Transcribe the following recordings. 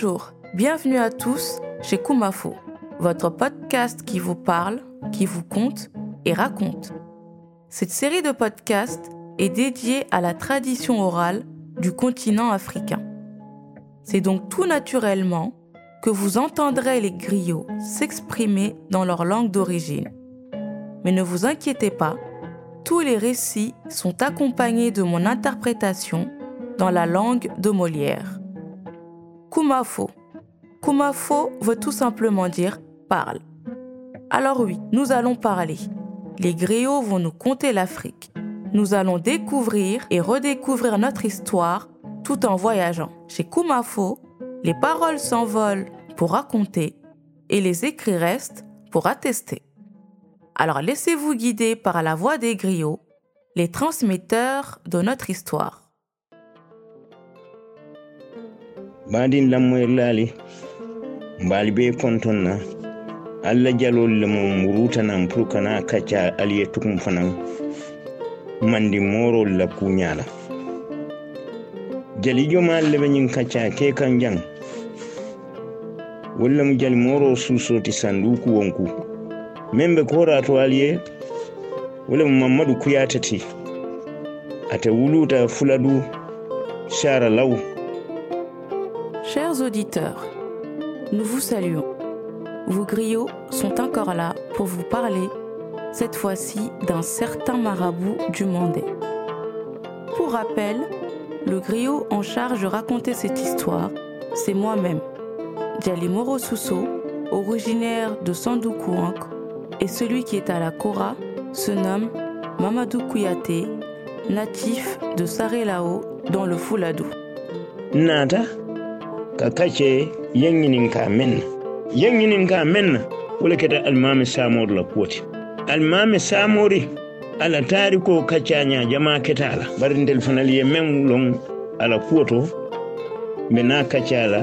Bonjour, bienvenue à tous chez Kumafo, votre podcast qui vous parle, qui vous conte et raconte. Cette série de podcasts est dédiée à la tradition orale du continent africain. C'est donc tout naturellement que vous entendrez les griots s'exprimer dans leur langue d'origine. Mais ne vous inquiétez pas, tous les récits sont accompagnés de mon interprétation dans la langue de Molière. Kumafo. Kumafo veut tout simplement dire parle. Alors oui, nous allons parler. Les griots vont nous conter l'Afrique. Nous allons découvrir et redécouvrir notre histoire tout en voyageant. Chez Kumafo, les paroles s'envolent pour raconter et les écrits restent pour attester. Alors laissez-vous guider par la voix des griots, les transmetteurs de notre histoire. Baadin lammoyr laali mbaali bee konton na alla jalol le mo rutanan pour kana kacca aliye tukum fanan mandi morol la kuñala jalijo ma lebe ñin kacca ke kan jang walla mu jali moro susoti sanduku wonku men be korato aliye lemu mu mamadou kuyatati ate wuluta fuladu sara law Chers auditeurs, nous vous saluons. Vos griots sont encore là pour vous parler, cette fois-ci d'un certain marabout du Mandé. Pour rappel, le griot en charge de raconter cette histoire, c'est moi-même, Djali Moro Sousso, originaire de Sandoukouank, et celui qui est à la Kora se nomme Mamadou Kouyaté, natif de Sarelao dans le Fouladou. nata ka kace yanyinin ka men. Yanyinin ka men wala keta almami samor la koti almami samori ala tariko kacanya jama ketala bari ndel fanal ye men long ala kuoto be na kacala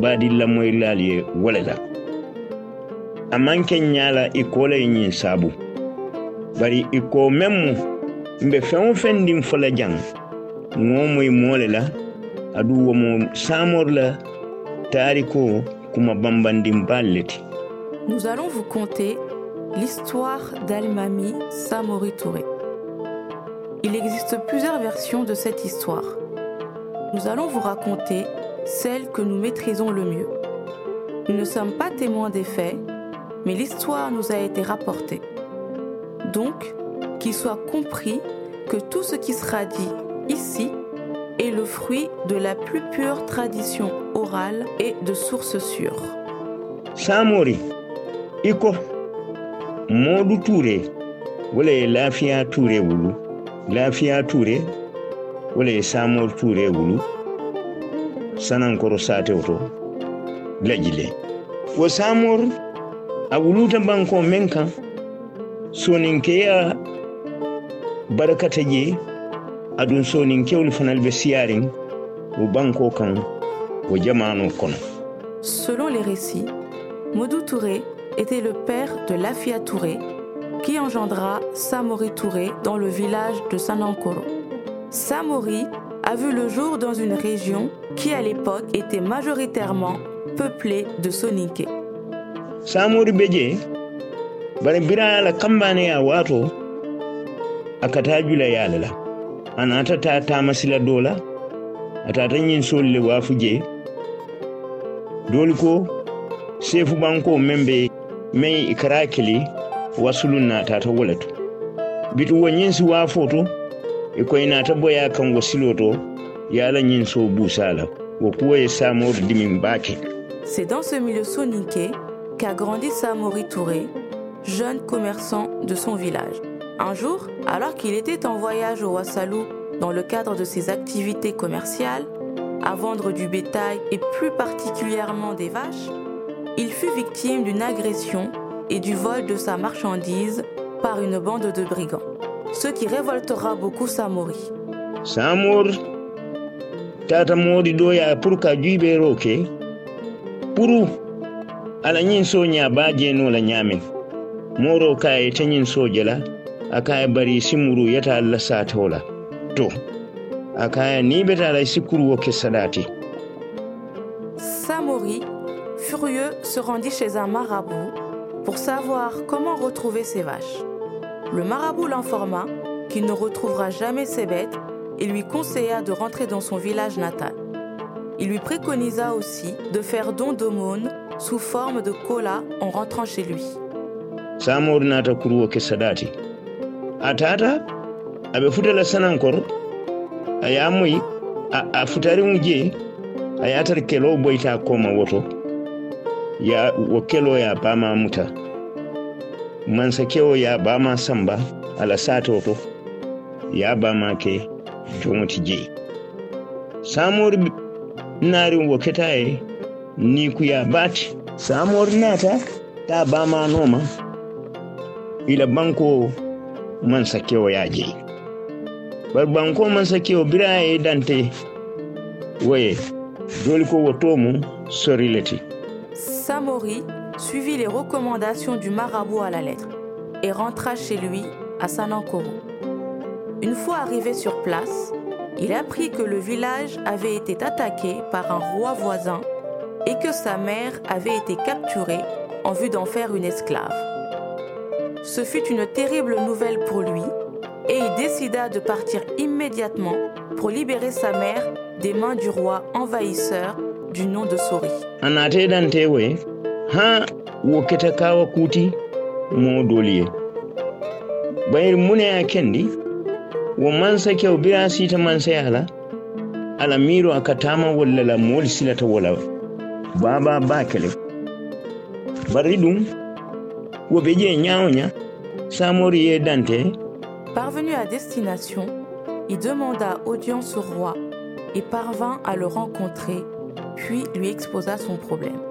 badi lamoy lal ye wala la. Amanke nyala ikola yin sabu. Bari iko memmu mbe fen fen dim fola jang ngomoy mole la Nous allons vous conter l'histoire d'Almami Samori Touré. Il existe plusieurs versions de cette histoire. Nous allons vous raconter celle que nous maîtrisons le mieux. Nous ne sommes pas témoins des faits, mais l'histoire nous a été rapportée. Donc, qu'il soit compris que tout ce qui sera dit ici est le fruit de la plus pure tradition orale et de sources sûres. samori iko modu ture wala ye lafiya ture wulu lafiya ture wala ye samor ture wulu sanankoro satew to lajile wo samor a banko men kan soninkeya barakata je adun soninkewol fanal be siyarin wo banko kan wo jamano kono Selon les récits, Modou Touré était le père de Lafia Touré, qui engendra Samori Touré dans le village de Sanankoro. Samori a vu le jour dans une région qui à l'époque était majoritairement peuplée de Soninké. samori be je bari bira la kambane ya wato akata jula yala la anata ta tamasila dola atata nyin solle wafu je? Doli ko sefu banko membe mai ikara kili na bitu si ko C'est dans ce milieu soninké qu'a grandi Samori Touré, jeune commerçant de son village. Un jour, alors qu'il était en voyage au Wassalou dans le cadre de ses activités commerciales, à vendre du bétail et plus particulièrement des vaches, il fut victime d'une agression et du vol de sa marchandise par une bande de brigands, ce qui révoltera beaucoup Samori. samor tata modi doya pour ka puru ala so la moro so jela akaya bari simuru yata alla satola to akaya ni beta la sikuru wo kesadati Samori, furieux, se rendit chez un marabout pour savoir comment retrouver ses vaches. Le marabout l'informa qu'il ne retrouvera jamais ses bêtes et lui conseilla de rentrer dans son village natal. Il lui préconisa aussi de faire don d'aumône sous forme de cola en rentrant chez lui. samori nata kuruwo ke sadati a tata aɓe futala sanankor a yamoyi a, a futariŋo je a yatar kelo boyta koma woto. Ya wo kelo ya bama muta. Mansa kewo ya bama samba ala sato to ya bama ke joŋoti je samori naari wo keta ye nikuya bati. Samori nata ta bama noma. Ila banko Samori suivit les recommandations du marabout à la lettre et rentra chez lui à Sanankoro. Une fois arrivé sur place, il apprit que le village avait été attaqué par un roi voisin et que sa mère avait été capturée en vue d'en faire une esclave. Ce fut une terrible nouvelle pour lui et il décida de partir immédiatement pour libérer sa mère des mains du roi envahisseur du nom de Sori. bayir mune a kendi wo man sakewo bira sita man sayala ala miro aka tama walla la moolu silata wala baba bakele. Bari ɗum Parvenu à destination, il demanda audience au roi et parvint à le rencontrer, puis lui exposa son problème.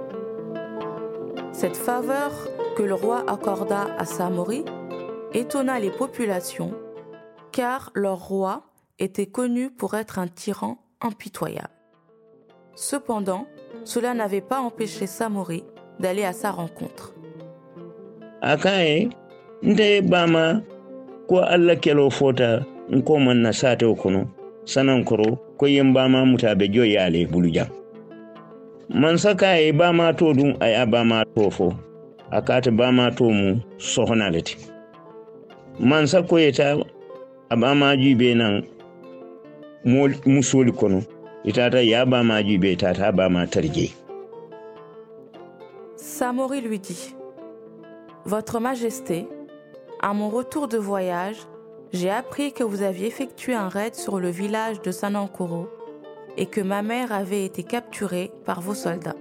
Cette faveur que le roi accorda à Samori étonna les populations, car leur roi était connu pour être un tyran impitoyable. Cependant, cela n'avait pas empêché Samori d'aller à sa rencontre. a kan ye n tɛ bama ko alla kɛlɛ fota n ko man na satew kɔnɔ sanan kɔrɔ ko yen bama mutabe jo y'ale bulujan mansa ka ye bama to dun a y'a bama to fo a k'a tɛ bama to mu sɔgɔna le ti mansa ko ye ta a bama ju be nan musoli kɔnɔ i tata y'a bama ju be tata a bama tarje Samori lui dit. Votre Majesté, à mon retour de voyage, j'ai appris que vous aviez effectué un raid sur le village de Sanankoro et que ma mère avait été capturée par vos soldats.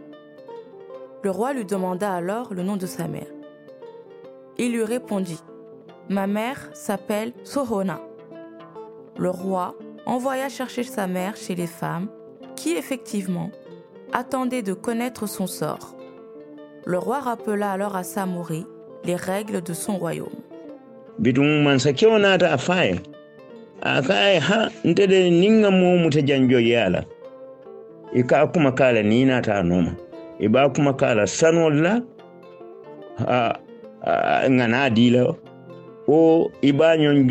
Le roi lui demanda alors le nom de sa mère. Il lui répondit Ma mère s'appelle Sohona. Le roi envoya chercher sa mère chez les femmes qui, effectivement, attendaient de connaître son sort. Le roi rappela alors à Samori les règles de son royaume. bitum man sakewo nata a faye akaye ha ntede ninga mo muta janjo yala. I ka kuma kala ni nata a noma i ba la a, a dila o i ba ñon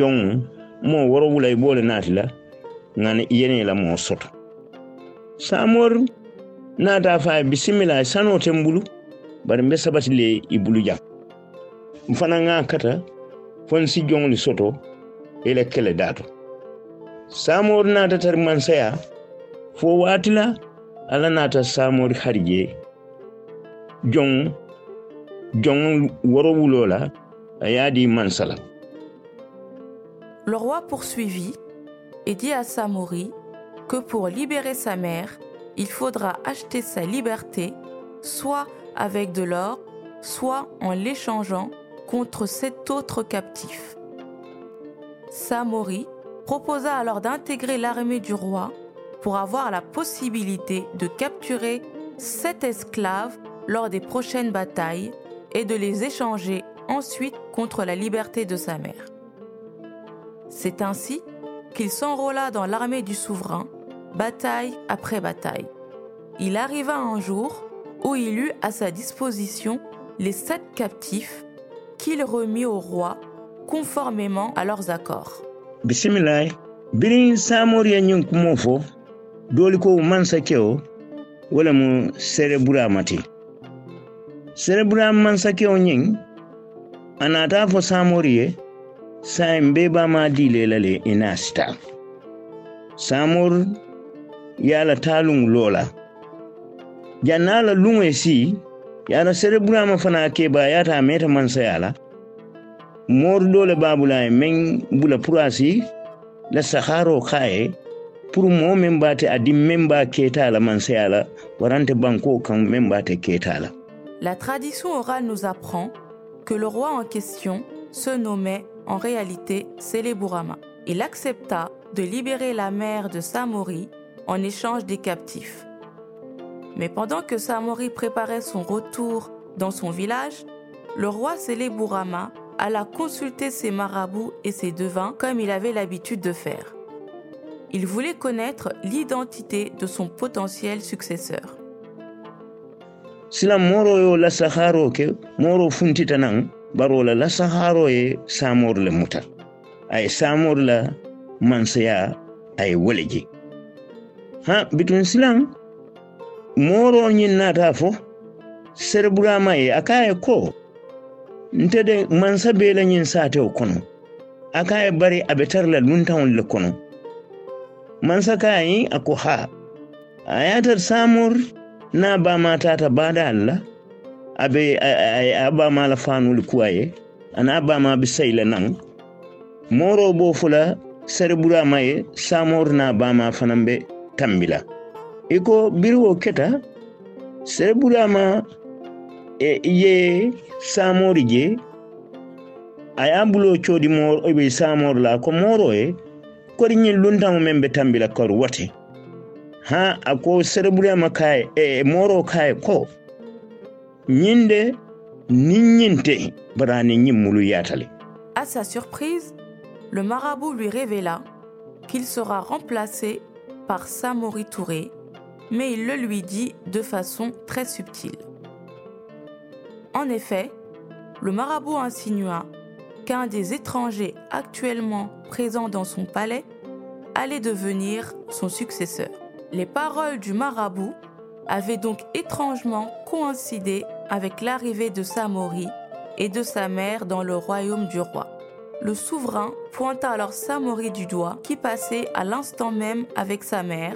nati la yene la samor nata a faye bisimila sano ten bulu bari mfana nga kata fon si joŋli soto ila kele dato samori nata tari mansaya fo waati la ala nata samori harje joŋ woro la la Le roi poursuivit et dit à Samori que pour libérer sa mère, il faudra acheter sa liberté soit avec de l'or, soit en l'échangeant contre sept autres captifs. Samori proposa alors d'intégrer l'armée du roi pour avoir la possibilité de capturer sept esclaves lors des prochaines batailles et de les échanger ensuite contre la liberté de sa mère. C'est ainsi qu'il s'enrôla dans l'armée du souverain, bataille après bataille. Il arriva un jour où il eut à sa disposition les sept captifs qu'il remit au roi conformément à leurs accords. bisimilai birin samori ye ñiŋ kumo fo dooli ko mansa kewo wala mu sere buramati sere buram mansakeo anata fo samori ye samor talung lola. Jannala lungo si yana sere burama fana keba yata meta mansa yala mor dole babula bula purasi la saharo kaye pour mo men bate adi men ba ketala mansa yala warante banko kan men bate ketala La tradition orale nous apprend que le roi en question se nommait en réalité Célébourama. Il accepta de libérer la mère de Samori en échange des captifs. Mais pendant que Samori préparait son retour dans son village, le roi Célébourama alla consulter ses marabouts et ses devins comme il avait l'habitude de faire. Il voulait connaître l'identité de son potentiel successeur. ha mooroñin naata fo sere burama ye a ka ko nte de man sabe la ñiŋ saatewo kono a ka bari a be tara la luntaŋol le kono. Mansa ka ye a ko ha a ye a na saamor niŋ a baama taata baadaal a be a la faanolu kuwa ye la nan moro boo fo burama ye samur na ba ma fanaŋ be tambila iko birwo keta serbura ma e ye samori je aya bulo codi mor obe samor la ko e wate. Ha ako sereburema kaye e moro kaye ko ñinde niññinte barani ñimmulu yatale. À sa surprise, le marabout lui révéla qu'il sera remplacé par Samori Touré, mais il le lui dit de façon très subtile. En effet, le marabout insinua qu'un des étrangers actuellement présents dans son palais allait devenir son successeur. Les paroles du marabout avaient donc étrangement coïncidé avec l'arrivée de Samori et de sa mère dans le royaume du roi. Le souverain pointa alors Samori du doigt qui passait à l'instant même avec sa mère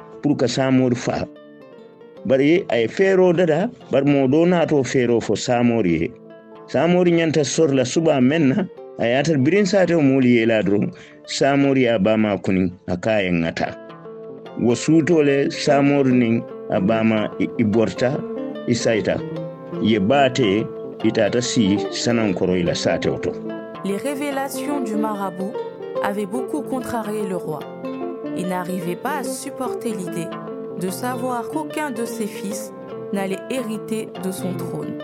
pour ka samori fa. Bari ay fero dada bar mo do nato fero fo samori ye. Samori nyanta sorla suba menna ay atar birin sate o moli yela dron samori a bama kuni akayen ngata. Wo suutole samori nin a bama i ye itata si to. Les révélations du marabout avaient beaucoup contrarié le roi. Il n'arrivait pas à supporter l'idée de savoir qu'aucun de ses fils n'allait hériter de son trône,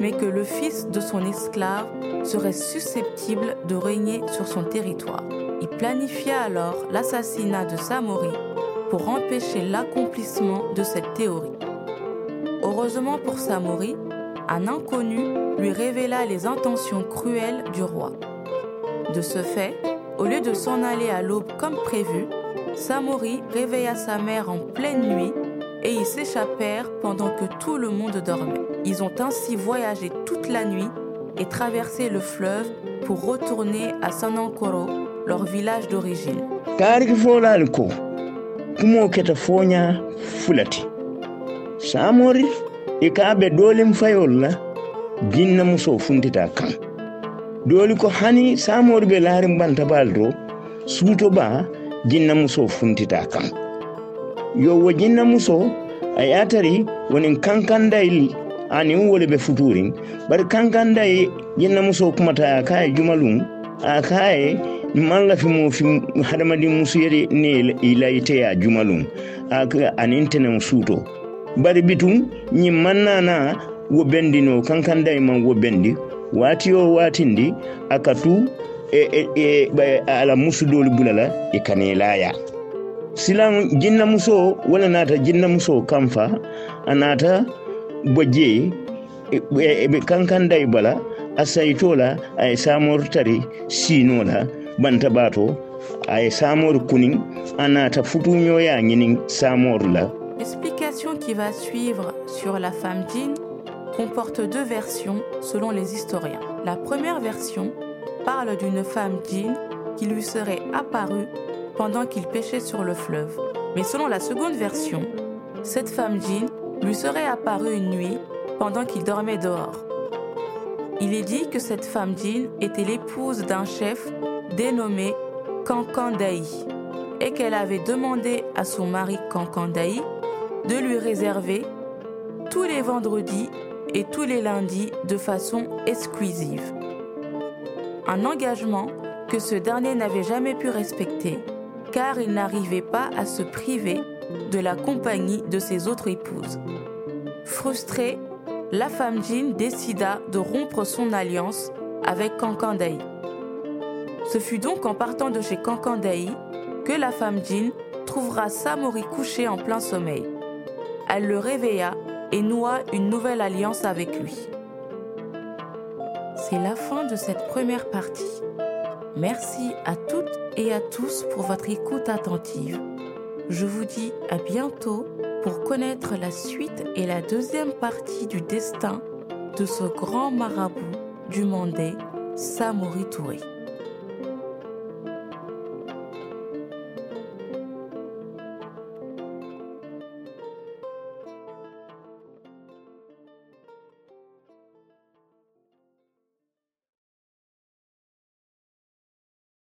mais que le fils de son esclave serait susceptible de régner sur son territoire. Il planifia alors l'assassinat de Samori pour empêcher l'accomplissement de cette théorie. Heureusement pour Samori, un inconnu lui révéla les intentions cruelles du roi. De ce fait, au lieu de s'en aller à l'aube comme prévu, Samori réveilla sa mère en pleine nuit et ils s'échappèrent pendant que tout le monde dormait. Ils ont ainsi voyagé toute la nuit et traversé le fleuve pour retourner à Sanankoro, leur village d'origine. taariki foolaalu ko kumoo keta fooñaa fulati saamori i kaa be doolim fayol la jinna musoo funtita kan dooli ko hani saamori be laarin bantabaal to suuto baa jinna musoo funtita kan yo wo jinna musoo a yaatari wonin kankandayil anin wole be futurin. Bari kankandayi jinna musoo kumata a kaye jumalum a kaye man lafi mo fi hadamadin musu yede ne ilayite ya jumalum aka anin tenen suto bari bitum ñin mannana wo bendino kankanday man wo bendi. Wati o watindi akatu e, e, e, ala musudolu bulala e kanelaya silan jinna muso wala nata jinna muso kamfa anata boje ɓe kankanday bala a saytola aye samor tari banta aye samor kunin anata futuñoya ñinin samor la L'explication qui va suivre sur la femme djinn comporte deux versions selon les historiens. La première version parle d'une femme djinn qui lui serait apparue pendant qu'il pêchait sur le fleuve. Mais selon la seconde version, cette femme djinn lui serait apparue une nuit pendant qu'il dormait dehors. Il est dit que cette femme djinn était l'épouse d'un chef dénommé Kankandaï et qu'elle avait demandé à son mari Kankandaï de lui réserver tous les vendredis et tous les lundis de façon exclusive. Un engagement que ce dernier n'avait jamais pu respecter car il n'arrivait pas à se priver de la compagnie de ses autres épouses. Frustrée, la femme Jean décida de rompre son alliance avec Kankandaï. Ce fut donc en partant de chez Kankandaï que la femme Jean trouvera Samori couché en plein sommeil. Elle le réveilla et noua une nouvelle alliance avec lui. C'est la fin de cette première partie. Merci à toutes et à tous pour votre écoute attentive. Je vous dis à bientôt pour connaître la suite et la deuxième partie du destin de ce grand marabout du Mandé, Samori Touré.